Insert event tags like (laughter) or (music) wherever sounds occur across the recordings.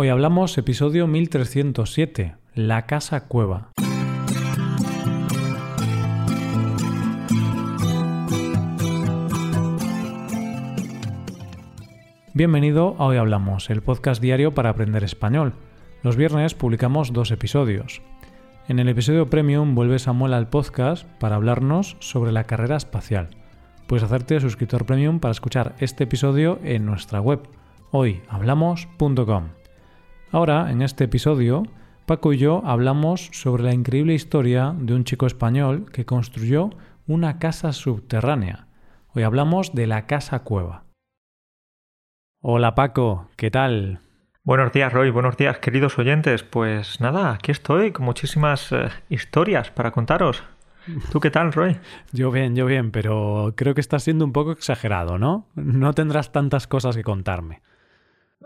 Hoy hablamos episodio 1307, La Casa Cueva. Bienvenido a Hoy Hablamos, el podcast diario para aprender español. Los viernes publicamos dos episodios. En el episodio premium vuelve Samuel al podcast para hablarnos sobre la carrera espacial. Puedes hacerte suscriptor premium para escuchar este episodio en nuestra web hoyhablamos.com. Ahora, en este episodio, Paco y yo hablamos sobre la increíble historia de un chico español que construyó una casa subterránea. Hoy hablamos de la casa cueva. Hola Paco, ¿qué tal? Buenos días Roy, buenos días queridos oyentes. Pues nada, aquí estoy con muchísimas eh, historias para contaros. ¿Tú qué tal, Roy? (laughs) Yo bien, yo bien, pero creo que estás siendo un poco exagerado, ¿no? No tendrás tantas cosas que contarme.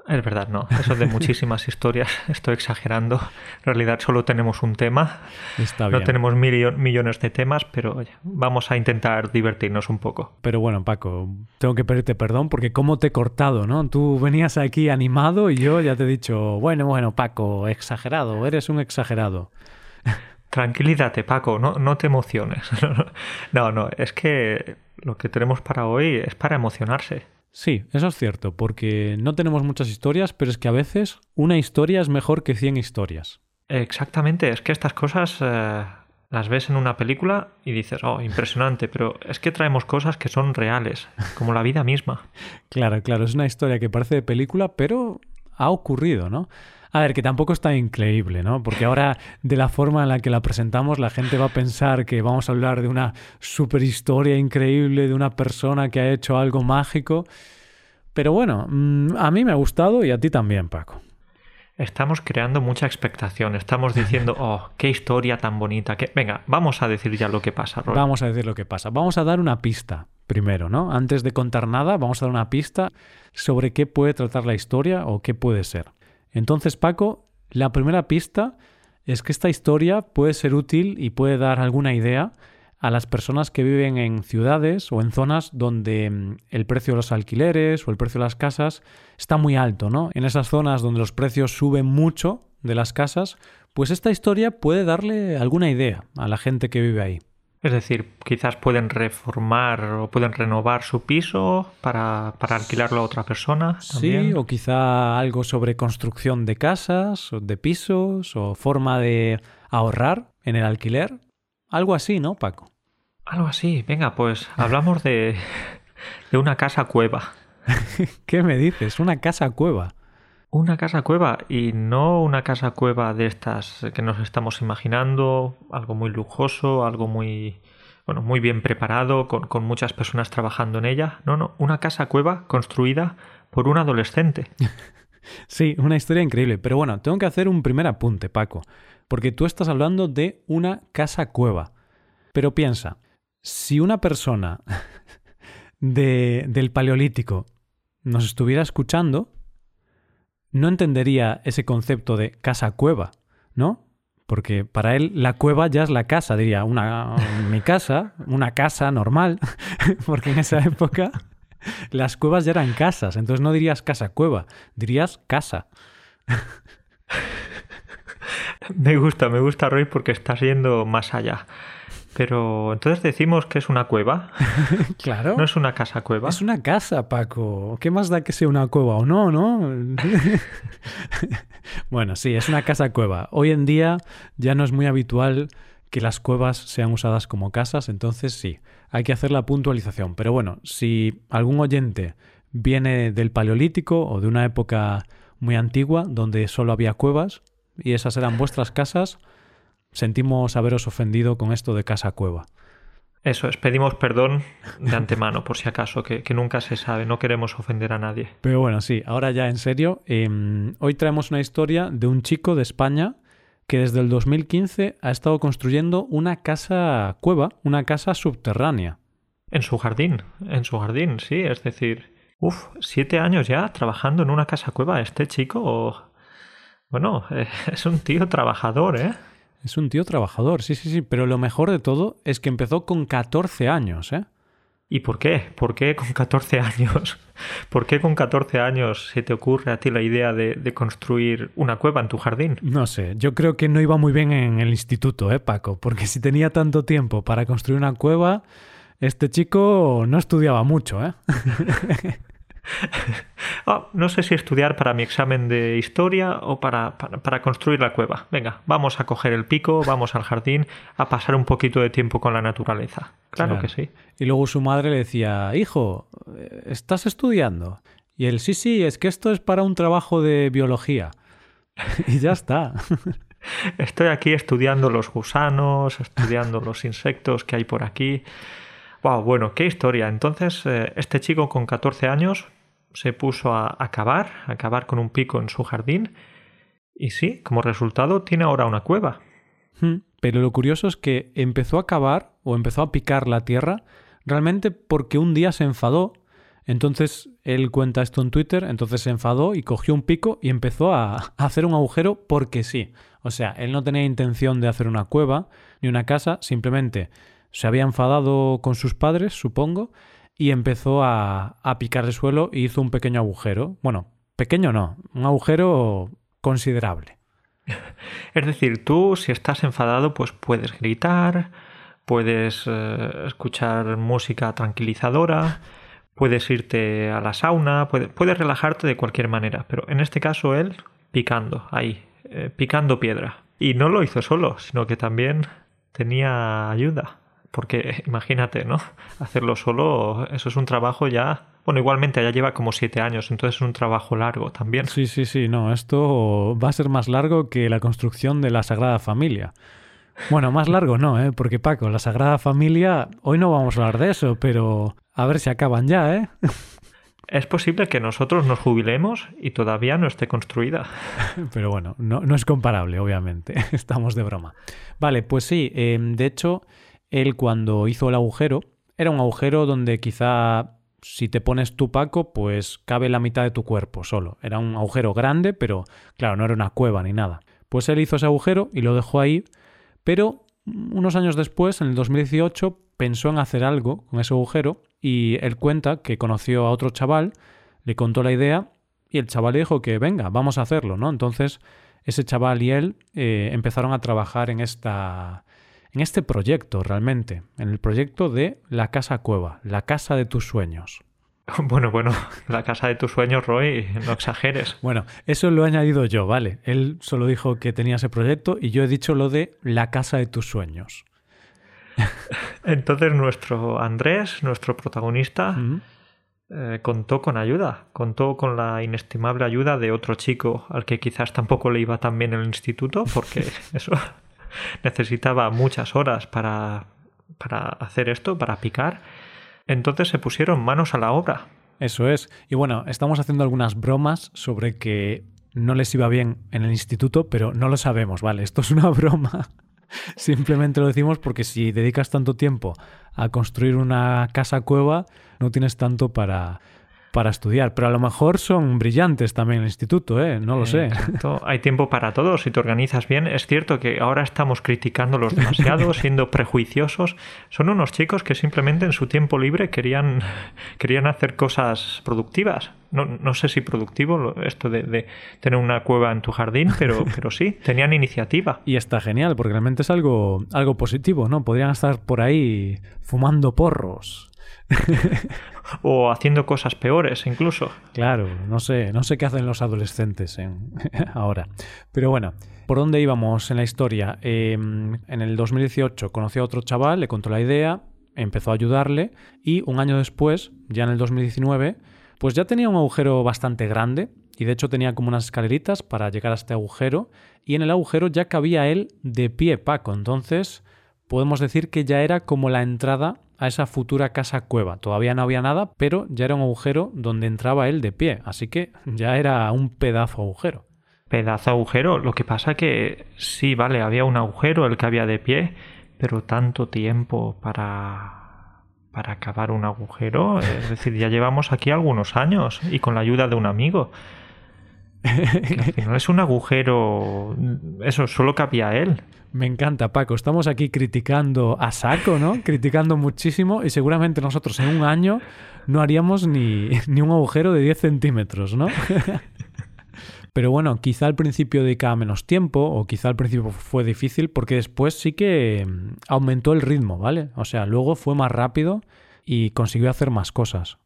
Es verdad, no. Eso de (laughs) muchísimas historias, estoy exagerando. En realidad solo tenemos un tema. Está bien. No tenemos millones de temas, pero oye, vamos a intentar divertirnos un poco. Pero bueno, Paco, tengo que pedirte perdón porque cómo te he cortado, ¿no? Tú venías aquí animado y yo ya te he dicho, bueno, bueno, Paco, exagerado, eres un exagerado. (laughs) Tranquilízate, Paco, no, no te emociones. (laughs) no, no, es que lo que tenemos para hoy es para emocionarse. Sí, eso es cierto, porque no tenemos muchas historias, pero es que a veces una historia es mejor que 100 historias. Exactamente, es que estas cosas eh, las ves en una película y dices, oh, impresionante, pero es que traemos cosas que son reales, como la vida misma. (laughs) claro, claro, es una historia que parece de película, pero ha ocurrido, ¿no? A ver, que tampoco está increíble, ¿no? Porque ahora, de la forma en la que la presentamos, la gente va a pensar que vamos a hablar de una super historia increíble, de una persona que ha hecho algo mágico. Pero bueno, mm, a mí me ha gustado y a ti también, Paco. Estamos creando mucha expectación. Estamos diciendo, (laughs) oh, qué historia tan bonita. Que... Venga, vamos a decir ya lo que pasa. Vamos a decir lo que pasa. Vamos a dar una pista primero, ¿no? Antes de contar nada, vamos a dar una pista sobre qué puede tratar la historia o qué puede ser. Entonces, Paco, la primera pista es que esta historia puede ser útil y puede dar alguna idea a las personas que viven en ciudades o en zonas donde mm, el precio de los alquileres o el precio de las casas está muy alto, ¿no? En esas zonas donde los precios suben mucho de las casas, pues esta historia puede darle alguna idea a la gente que vive ahí. Es decir, quizás pueden reformar o pueden renovar su piso para, para alquilarlo a otra persona. Sí, o quizá algo sobre construcción de casas, o de pisos, o forma de ahorrar en el alquiler. Algo así, ¿no, Paco? Algo así. Venga, pues hablamos de, (laughs) de una casa cueva. ¿Qué me dices? Una casa cueva. Una casa cueva y no una casa cueva de estas que nos estamos imaginando, algo muy lujoso, algo muy, bueno, muy bien preparado, con, con muchas personas trabajando en ella. No, no, una casa cueva construida por un adolescente. (laughs) sí, una historia increíble. Pero bueno, tengo que hacer un primer apunte, Paco, porque tú estás hablando de una casa cueva. Pero piensa, si una persona (laughs) de, del Paleolítico nos estuviera escuchando, no entendería ese concepto de casa-cueva, ¿no? Porque para él la cueva ya es la casa, diría, una, (laughs) mi casa, una casa normal, (laughs) porque en esa época las cuevas ya eran casas, entonces no dirías casa-cueva, dirías casa. (laughs) Me gusta, me gusta Roy porque estás yendo más allá. Pero entonces decimos que es una cueva. (laughs) claro. No es una casa cueva. Es una casa, Paco. ¿Qué más da que sea una cueva o no, no? (laughs) bueno, sí, es una casa cueva. Hoy en día ya no es muy habitual que las cuevas sean usadas como casas, entonces sí, hay que hacer la puntualización. Pero bueno, si algún oyente viene del Paleolítico o de una época muy antigua donde solo había cuevas y esas eran vuestras casas, sentimos haberos ofendido con esto de casa cueva. Eso es, pedimos perdón de antemano, por si acaso, que, nunca se sabe, no queremos ofender a nadie. Pero bueno, sí, ahora ya en serio, em, hoy traemos una historia de un chico de España que desde el 2015 ha estado construyendo una casa cueva, una casa subterránea. En su jardín, en su jardín, sí, es decir, uff, siete años ya trabajando en una casa cueva. Este chico, bueno, (laughs) es un tío trabajador, ¿eh? Es un tío trabajador, sí, sí, sí, pero lo mejor de todo es que empezó con 14 años, ¿eh? ¿Y por qué? ¿Por qué con 14 años? (laughs) ¿Por qué con 14 años se te ocurre a ti la idea de, construir una cueva en tu jardín? No sé, yo creo que no iba muy bien en el instituto, ¿eh, Paco? Porque si tenía tanto tiempo para construir una cueva, este chico no estudiaba mucho, ¿eh? (laughs) Oh, (laughs) no sé si estudiar para mi examen de historia o para, para, construir la cueva. Venga, vamos a coger el pico, vamos al jardín, a pasar un poquito de tiempo con la naturaleza. Claro, que sí. Y luego su madre le decía, hijo, ¿estás estudiando? Y él, sí, sí, es que esto es para un trabajo de biología. (laughs) y ya está. (laughs) Estoy aquí estudiando los gusanos, estudiando los insectos que hay por aquí. Wow, bueno, qué historia. Entonces, eh, este chico con 14 años se puso a acabar, a acabar con un pico en su jardín. Y sí, como resultado tiene ahora una cueva. Hmm, pero lo curioso es que empezó a cavar o empezó a picar la tierra realmente porque un día se enfadó. Entonces él cuenta esto en Twitter, entonces se enfadó y cogió un pico y empezó a hacer un agujero porque sí. O sea, él no tenía intención de hacer una cueva ni una casa, simplemente se había enfadado con sus padres, supongo, y empezó a, picar el suelo y hizo un pequeño agujero. Bueno, pequeño no, un agujero considerable. (laughs) Es decir, tú si estás enfadado, pues puedes gritar, puedes eh, escuchar música tranquilizadora, puedes irte a la sauna, puedes relajarte de cualquier manera, pero en este caso él picando, ahí, eh, picando piedra. Y no lo hizo solo, sino que también tenía ayuda porque (laughs) imagínate, ¿no? Hacerlo solo, eso es un trabajo ya. Bueno, igualmente ya lleva como siete años, entonces es un trabajo largo también. Sí, sí, sí, no, esto va a ser más largo que la construcción de la Sagrada Familia. Bueno, más largo no, ¿eh? Porque Paco, la Sagrada Familia, hoy no vamos a hablar de eso, pero a ver si acaban ya, ¿eh? (laughs) Es posible que nosotros nos jubilemos y todavía no esté construida. (laughs) Pero bueno, no, no es comparable, obviamente. Estamos de broma. Vale, pues sí, eh, de hecho, él cuando hizo el agujero, era un agujero donde quizá si te pones tu Paco, pues cabe la mitad de tu cuerpo solo. Era un agujero grande, pero claro, no era una cueva ni nada. Pues él hizo ese agujero y lo dejó ahí, pero unos años después, en el 2018, pensó en hacer algo con ese agujero y él cuenta que conoció a otro chaval, le contó la idea y el chaval le dijo que venga, vamos a hacerlo, ¿no? Entonces ese chaval y él eh, empezaron a trabajar en esta en este proyecto realmente, en el proyecto de la casa cueva, la casa de tus sueños. (laughs) Bueno, bueno, la casa de tus sueños, Roy, no exageres. Bueno, eso lo he añadido yo, ¿vale? Él solo dijo que tenía ese proyecto y yo he dicho lo de la casa de tus sueños. (laughs) Entonces nuestro Andrés, nuestro protagonista, eh, contó con ayuda, contó con la inestimable ayuda de otro chico al que quizás tampoco le iba tan bien en el instituto, porque (laughs) eso necesitaba muchas horas para, para hacer esto, para picar. Entonces se pusieron manos a la obra. Eso es. Y bueno, estamos haciendo algunas bromas sobre que no les iba bien en el instituto, pero no lo sabemos, ¿vale? Esto es una (laughs) broma. Simplemente lo decimos porque si dedicas tanto tiempo a construir una casa cueva, no tienes tanto para, para estudiar, pero a lo mejor son brillantes también en el instituto, ¿eh? No lo sé. Hay tiempo para todo si te organizas bien. Es cierto que ahora estamos criticándolos demasiado, (laughs) siendo prejuiciosos. Son unos chicos que simplemente en su tiempo libre querían, querían hacer cosas productivas. No, no sé si productivo esto de, de, tener una cueva en tu jardín, pero, (laughs) pero sí, tenían iniciativa. Y está genial, porque realmente es algo, algo positivo, ¿no? Podrían estar por ahí fumando porros (laughs) o haciendo cosas peores incluso. Claro, no sé, no sé qué hacen los adolescentes (laughs) ahora. Pero bueno, ¿por dónde íbamos en la historia? Em, en el 2018 conoció a otro chaval, le contó la idea, empezó a ayudarle y un año después, ya en el 2019, pues ya tenía un agujero bastante grande y de hecho tenía como unas escaleritas para llegar a este agujero y en el agujero ya cabía él de pie Paco, entonces podemos decir que ya era como la entrada a esa futura casa cueva. Todavía no había nada, pero ya era un agujero donde entraba él de pie, así que ya era un pedazo agujero. Pedazo agujero, lo que pasa que sí, vale, había un agujero el que había de pie, pero tanto tiempo para para acabar un agujero, es decir, ya llevamos aquí algunos años y con la ayuda de un amigo. no es un agujero. Eso, solo cabía él. Me encanta, Paco. Estamos aquí criticando a saco, ¿no? criticando muchísimo y seguramente nosotros en un año no haríamos ni, ni un agujero de 10 centímetros, ¿no? (laughs) Pero bueno, quizá al principio dedicaba menos tiempo o quizá al principio fue difícil porque después sí que mm, aumentó el ritmo, ¿vale? O sea, luego fue más rápido y consiguió hacer más cosas.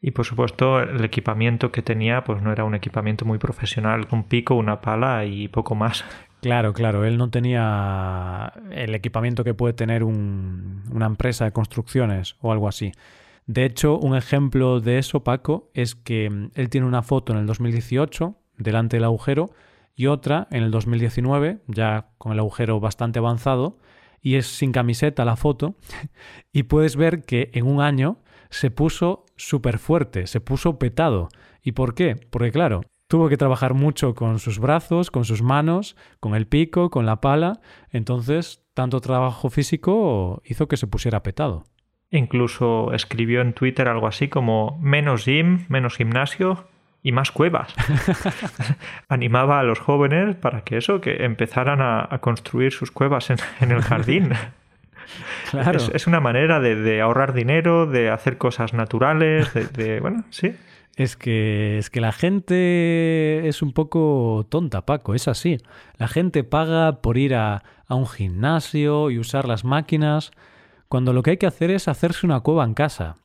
Y por supuesto el equipamiento que tenía pues no era un equipamiento muy profesional, un pico, una pala y poco más. (laughs) Claro, claro, él no tenía el equipamiento que puede tener una empresa de construcciones o algo así. De hecho, un ejemplo de eso, Paco, es que mm, él tiene una foto en el 2018 delante del agujero y otra en el 2019, ya con el agujero bastante avanzado, y es sin camiseta la foto, (laughs) y puedes ver que en un año se puso súper fuerte, se puso petado. ¿Y por qué? Porque claro, tuvo que trabajar mucho con sus brazos, con sus manos, con el pico, con la pala, entonces tanto trabajo físico hizo que se pusiera petado. Incluso escribió en Twitter algo así como menos gym, menos gimnasio, y más cuevas. (laughs) Animaba a los jóvenes para que eso, que empezaran a, construir sus cuevas en, el jardín. (laughs) Claro. Es, una manera de, ahorrar dinero, de hacer cosas naturales, de, (laughs) bueno, sí. Es que, es que la gente es un poco tonta, Paco, es así. La gente paga por ir a, a un gimnasio y usar las máquinas, cuando lo que hay que hacer es hacerse una cueva en casa.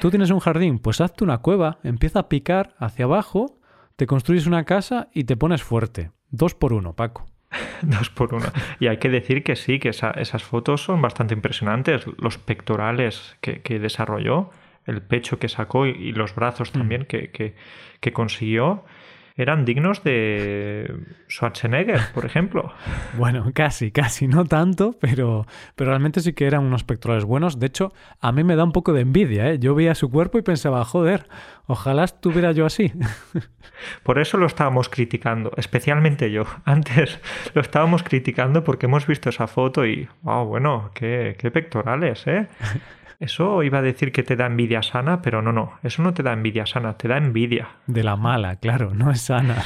Tú tienes un jardín, pues hazte una cueva, empieza a picar hacia abajo, te construyes una casa y te pones fuerte. Dos por uno, Paco. (laughs) Dos por uno. Y hay que decir que sí, que esas fotos son bastante impresionantes. Los pectorales que, desarrolló, el pecho que sacó y, los brazos mm. también que, que consiguió eran dignos de Schwarzenegger, por ejemplo. (laughs) Bueno, casi, casi, no tanto, pero, pero realmente sí que eran unos pectorales buenos. De hecho, a mí me da un poco de envidia. ¿eh? Yo veía su cuerpo y pensaba, joder, ojalá estuviera yo así. (laughs) Por eso lo estábamos criticando, especialmente yo. (laughs) Antes lo estábamos criticando porque hemos visto esa foto y, wow, bueno, qué, qué pectorales, ¿eh? Eso iba a decir que te da envidia sana, pero no, no, eso no te da envidia sana, te da envidia. De la mala, claro, no es sana.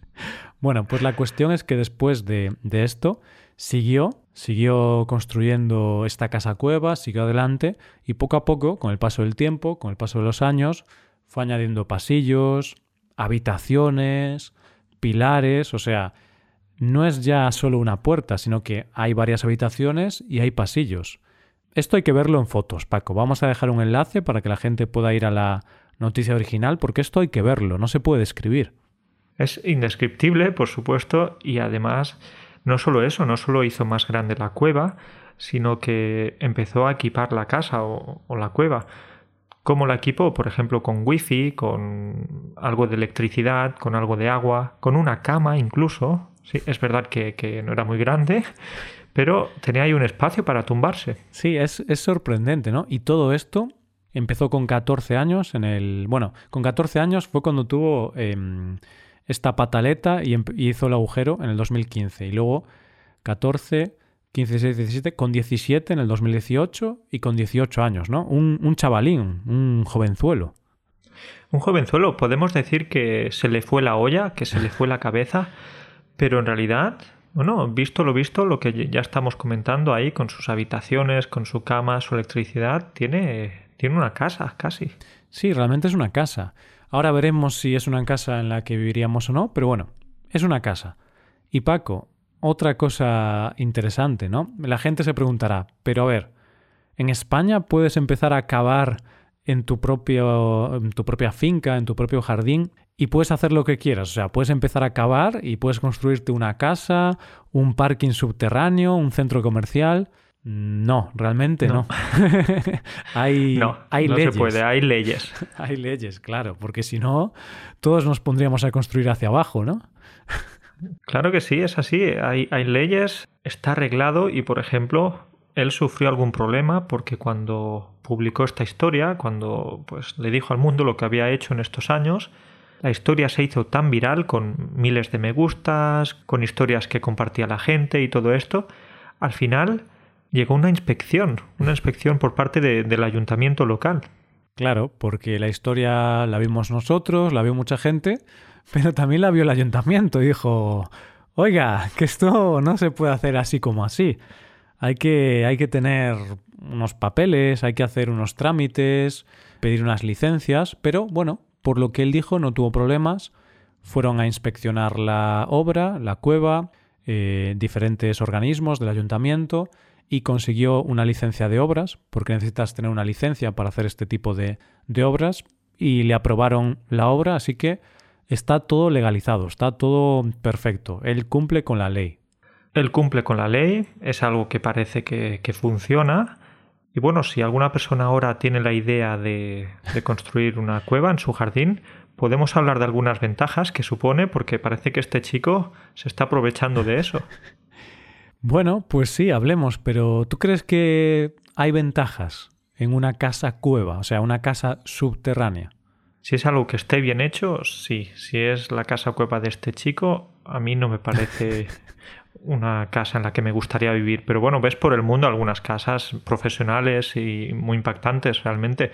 (laughs) bueno, pues la cuestión es que después de, de esto siguió, siguió construyendo esta casa cueva, siguió adelante y poco a poco, con el paso del tiempo, con el paso de los años, fue añadiendo pasillos, habitaciones, pilares, o sea, no es ya solo una puerta, sino que hay varias habitaciones y hay pasillos. Esto hay que verlo en fotos, Paco. Vamos a dejar un enlace para que la gente pueda ir a la noticia original, porque esto hay que verlo, no se puede escribir. Es indescriptible, por supuesto, y además no solo eso, no solo hizo más grande la cueva, sino que empezó a equipar la casa o, la cueva. ¿Cómo la equipó? Por ejemplo, con wifi, con algo de electricidad, con algo de agua, con una cama incluso. Sí, es verdad que no era muy grande, pero tenía ahí un espacio para tumbarse. Sí, es, sorprendente, ¿no? Y todo esto empezó con 14 años en el... Bueno, con 14 años fue cuando tuvo em, esta pataleta y, hizo el agujero en el 2015. Y luego 14, 15, 16, 17, con 17 en el 2018 y con 18 años, ¿no? Un, un chavalín, un jovenzuelo. Un jovenzuelo, podemos decir que se le fue la olla, que se le fue la cabeza, pero en realidad bueno, visto lo visto, lo que ya estamos comentando ahí, con sus habitaciones, con su cama, su electricidad, tiene, tiene una casa casi. Sí, realmente es una casa. Ahora veremos si es una casa en la que viviríamos o no, pero bueno, es una casa. Y Paco, otra cosa interesante, ¿no? La gente se preguntará, pero a ver, ¿en España puedes empezar a cavar en tu, propio, en tu propia finca, en tu propio jardín, y puedes hacer lo que quieras. O sea, puedes empezar a cavar y puedes construirte una casa, un parking subterráneo, un centro comercial. No, realmente no. (laughs) hay, no, hay no se puede, hay leyes. (laughs) hay leyes, claro, porque si no, todos nos pondríamos a construir hacia abajo, ¿no? claro que sí, es así. Hay, hay leyes, está arreglado y, por ejemplo, él sufrió algún problema porque cuando publicó esta historia, cuando pues le dijo al mundo lo que había hecho en estos años, la historia se hizo tan viral con miles de me gustas, con historias que compartía la gente y todo esto. Al final llegó una inspección, una inspección por parte del ayuntamiento local. Claro, porque la historia la vimos nosotros, la vio mucha gente, pero también la vio el ayuntamiento dijo, oiga, que esto no se puede hacer así como así. Hay que, hay que tener unos papeles, hay que hacer unos trámites, pedir unas licencias, pero bueno, por lo que él dijo no tuvo problemas. Fueron a inspeccionar la obra, la cueva, eh, diferentes organismos del ayuntamiento y consiguió una licencia de obras, porque necesitas tener una licencia para hacer este tipo de, de obras, y le aprobaron la obra, así que está todo legalizado, está todo perfecto. Él cumple con la ley. Él cumple con la ley, es algo que parece que, funciona. Y bueno, si alguna persona ahora tiene la idea de, de, construir una cueva en su jardín, podemos hablar de algunas ventajas que supone, porque parece que este chico se está aprovechando de eso. (laughs) Bueno, pues sí, hablemos, pero ¿tú crees que hay ventajas en una casa cueva, o sea, una casa subterránea? Si es algo que esté bien hecho, sí. Si es la casa cueva de este chico, a mí no me parece (laughs) una casa en la que me gustaría vivir. Pero bueno, ves por el mundo algunas casas profesionales y muy impactantes realmente.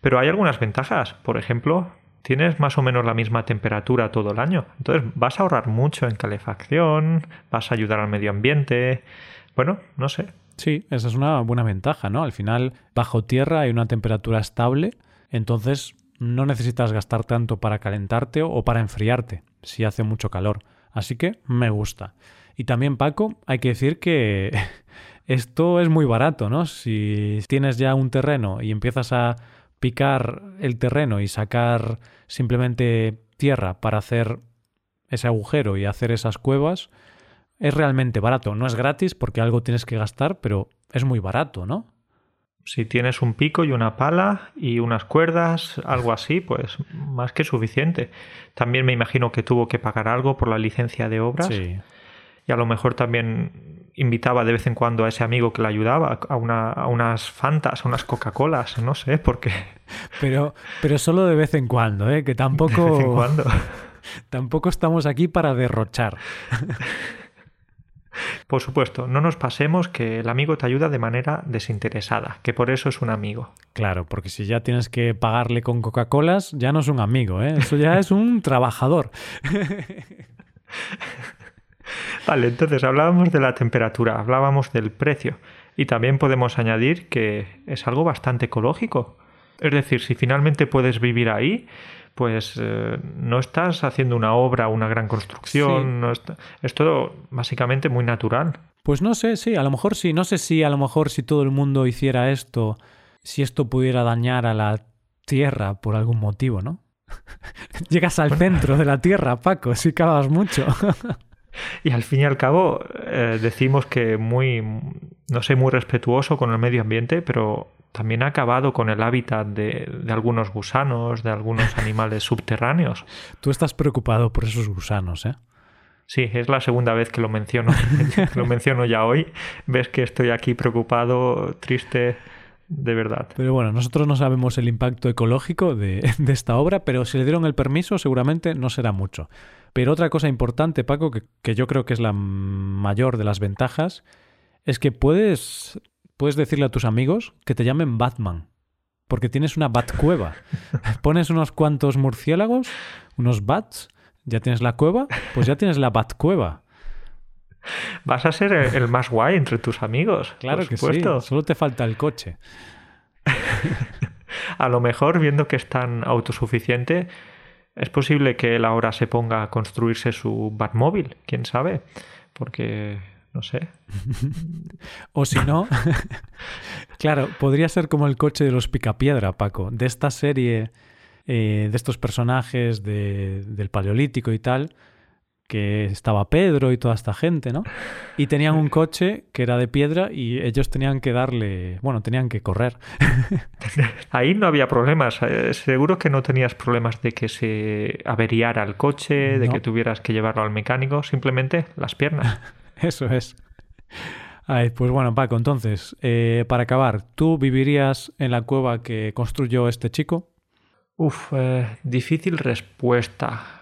Pero hay algunas ventajas. Por ejemplo, tienes más o menos la misma temperatura todo el año. Entonces vas a ahorrar mucho en calefacción, vas a ayudar al medio ambiente. Bueno, no sé. Sí, esa es una buena ventaja, ¿no? Al final, bajo tierra hay una temperatura estable, entonces no necesitas gastar tanto para calentarte o para enfriarte si hace mucho calor. Así que me gusta. Y también, Paco, hay que decir que (laughs) esto es muy barato, ¿no? Si tienes ya un terreno y empiezas a picar el terreno y sacar simplemente tierra para hacer ese agujero y hacer esas cuevas, es realmente barato. No es gratis porque algo tienes que gastar, pero es muy barato, ¿no? Si tienes un pico y una pala y unas cuerdas, algo así, pues más que suficiente. También me imagino que tuvo que pagar algo por la licencia de obras. Sí y a lo mejor también invitaba de vez en cuando a ese amigo que le ayudaba a, una, a unas Fantas, a unas Coca-Colas, no sé, porque... (laughs) Pero, pero solo de vez en cuando, ¿eh? Que tampoco... De vez en cuando. (laughs) Tampoco estamos aquí para derrochar. (laughs) Por supuesto, no nos pasemos que el amigo te ayuda de manera desinteresada, que por eso es un amigo. Claro, porque si ya tienes que pagarle con Coca-Colas, ya no es un amigo, ¿eh? Eso ya es un trabajador. Vale, entonces hablábamos de la temperatura, hablábamos del precio y también podemos añadir que es algo bastante ecológico. Es decir, si finalmente puedes vivir ahí, pues eh, no estás haciendo una obra, una gran construcción, es todo básicamente muy natural. Pues no sé, sí, a lo mejor sí, no sé si a lo mejor si todo el mundo hiciera esto, si esto pudiera dañar a la Tierra por algún motivo, ¿no? (laughs) Llegas al centro de la Tierra, Paco, si cavas mucho. (laughs) y al fin y al cabo eh, decimos que muy, no sé, muy respetuoso con el medio ambiente, pero también ha acabado con el hábitat de, de, algunos gusanos, de algunos (laughs) animales subterráneos. Tú estás preocupado por esos gusanos, ¿eh? Sí, es la segunda vez que lo menciono. (laughs) lo menciono ya hoy. Ves que estoy aquí preocupado, triste, de verdad. Pero bueno, nosotros no sabemos el impacto ecológico (laughs) de, esta obra, pero si le dieron el permiso, seguramente no será mucho. Pero otra cosa importante, Paco, que, yo creo que es la mayor de las ventajas, es que puedes, puedes decirle a tus amigos que te llamen Batman. Porque tienes una batcueva. (laughs) Pones unos cuantos murciélagos, unos bats, ya tienes la cueva, pues ya tienes la batcueva. Vas a ser el más guay entre tus amigos. Claro que sí. Solo te falta el coche. (laughs) a lo mejor, viendo que es tan autosuficiente, es posible que él ahora se ponga a construirse su Batmóvil, quién sabe, porque no sé. (laughs) o si no, (laughs) claro, podría ser como el coche de los Picapiedra, Paco, de esta serie, eh, de estos personajes del Paleolítico y tal, que estaba Pedro y toda esta gente, ¿no? Y tenían un coche que era de piedra y ellos tenían que darle, bueno, tenían que correr. (laughs) Ahí no había problemas. Eh, seguro que no tenías problemas de que se averiara el coche, de que tuvieras que llevarlo al mecánico, simplemente las piernas. (laughs) Eso es. pues bueno, Paco, entonces, eh, para acabar, ¿tú vivirías en la cueva que construyó este chico? Uf, eh, difícil respuesta.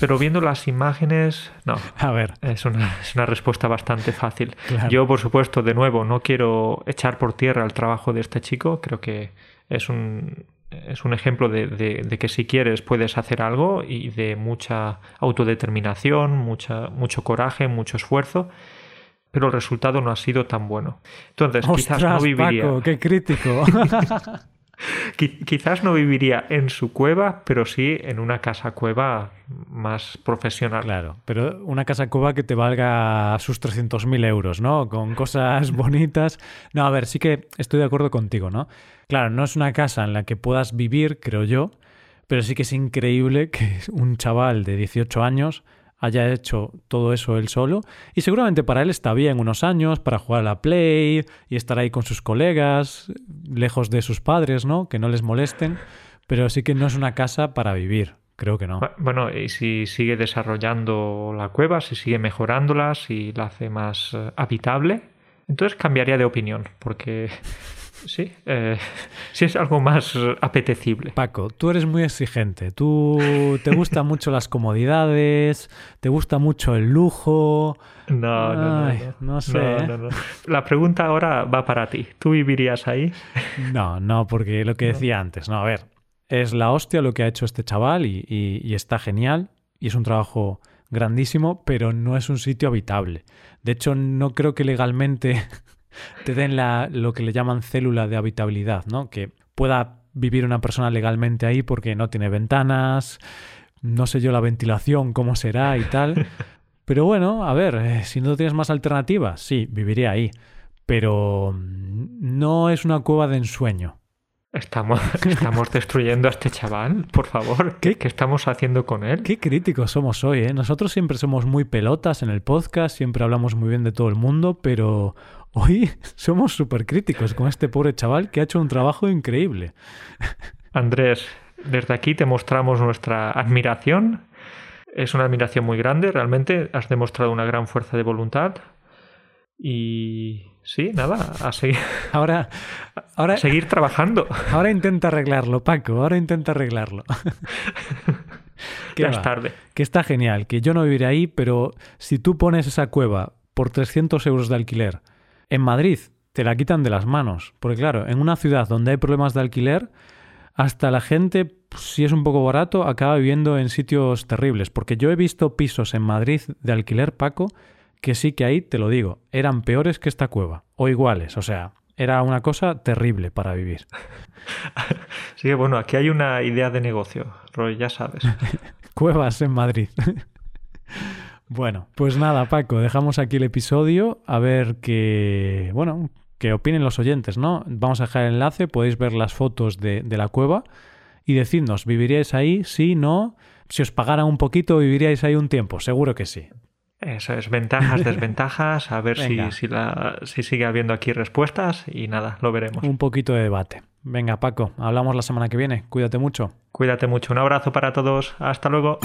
Pero viendo las imágenes, no. (laughs) A ver. Es una, es una respuesta bastante fácil. Yo, por supuesto, de nuevo, no quiero echar por tierra el trabajo de este chico. Creo que es un, es un ejemplo de, que si quieres puedes hacer algo y de mucha autodeterminación, mucha, mucho coraje, mucho esfuerzo, pero el resultado no ha sido tan bueno. Entonces, quizás no viviría. Paco, qué crítico. (laughs) Quizás no viviría en su cueva, pero sí en una casa cueva más profesional. Claro, pero una casa cueva que te valga sus 300.000 euros, ¿no? Con cosas (laughs) bonitas. No, a ver, sí que estoy de acuerdo contigo, ¿no? Claro, no es una casa en la que puedas vivir, creo yo, pero sí que es increíble que un chaval de 18 años haya hecho todo eso él solo. Y seguramente para él está bien unos años para jugar a la Play y estar ahí con sus colegas, lejos de sus padres, ¿no? Que no les molesten. Pero sí que no es una casa para vivir. Creo que no. Bueno, y si sigue desarrollando la cueva, si sigue mejorándola, si la hace más eh, habitable, entonces cambiaría de opinión, porque Sí, eh, (laughs) sí es algo más apetecible. Paco, tú eres muy exigente. Tú te gustan (laughs) mucho las comodidades, te gusta mucho el lujo. No, no, no, no. sé. ¿eh? La pregunta ahora va para ti. ¿Tú vivirías ahí? (laughs) No, no, porque lo que decía antes, no, a ver, es la hostia lo que ha hecho este chaval y está genial y es un trabajo grandísimo, pero no es un sitio habitable. De hecho, no creo que legalmente te den la, lo que le llaman célula de habitabilidad, ¿no? Que pueda vivir una persona legalmente ahí porque no tiene ventanas, no sé yo la ventilación, cómo será y tal. (laughs) Pero bueno, a ver, eh, si no tienes más alternativas, sí, viviría ahí. Pero no es una cueva de ensueño. Estamos, estamos destruyendo a este chaval, por favor. (laughs) ¿Qué? ¿Qué estamos haciendo con él? Qué críticos somos hoy, ¿eh? Nosotros siempre somos muy pelotas en el podcast, siempre hablamos muy bien de todo el mundo, pero Hoy (laughs) somos súper críticos con este pobre chaval que ha hecho un trabajo increíble. Andrés, desde aquí te mostramos nuestra admiración. Es una admiración muy grande, realmente has demostrado una gran fuerza de voluntad. Y sí, nada, a seguir. (laughs) Ahora, ahora seguir trabajando. Ahora intenta arreglarlo, Paco, ahora intenta arreglarlo. (laughs) ya es tarde. Que está genial, que yo no viviré ahí, pero si tú pones esa cueva por 300 euros de alquiler en Madrid te la quitan de las manos, porque claro, en una ciudad donde hay problemas de alquiler, hasta la gente, pues, si es un poco barato, acaba viviendo en sitios terribles, porque yo he visto pisos en Madrid de alquiler, Paco, que sí que ahí, te lo digo, eran peores que esta cueva, o iguales, o sea, era una cosa terrible para vivir. (laughs) Sí, bueno, aquí hay una idea de negocio, Roy, ya sabes. (laughs) Cuevas en Madrid. (laughs) Bueno, pues nada, Paco, dejamos aquí el episodio a ver qué, bueno, qué opinen los oyentes, ¿no? Vamos a dejar el enlace, podéis ver las fotos de, la cueva y decidnos, ¿viviríais ahí? Sí, no. Si os pagaran un poquito, ¿viviríais ahí un tiempo? Seguro que sí. Eso es, ventajas, (laughs) desventajas, a ver si, si, si sigue habiendo aquí respuestas y nada, lo veremos. Un poquito de debate. Venga, Paco, hablamos la semana que viene. Cuídate mucho. Cuídate mucho. Un abrazo para todos. Hasta luego.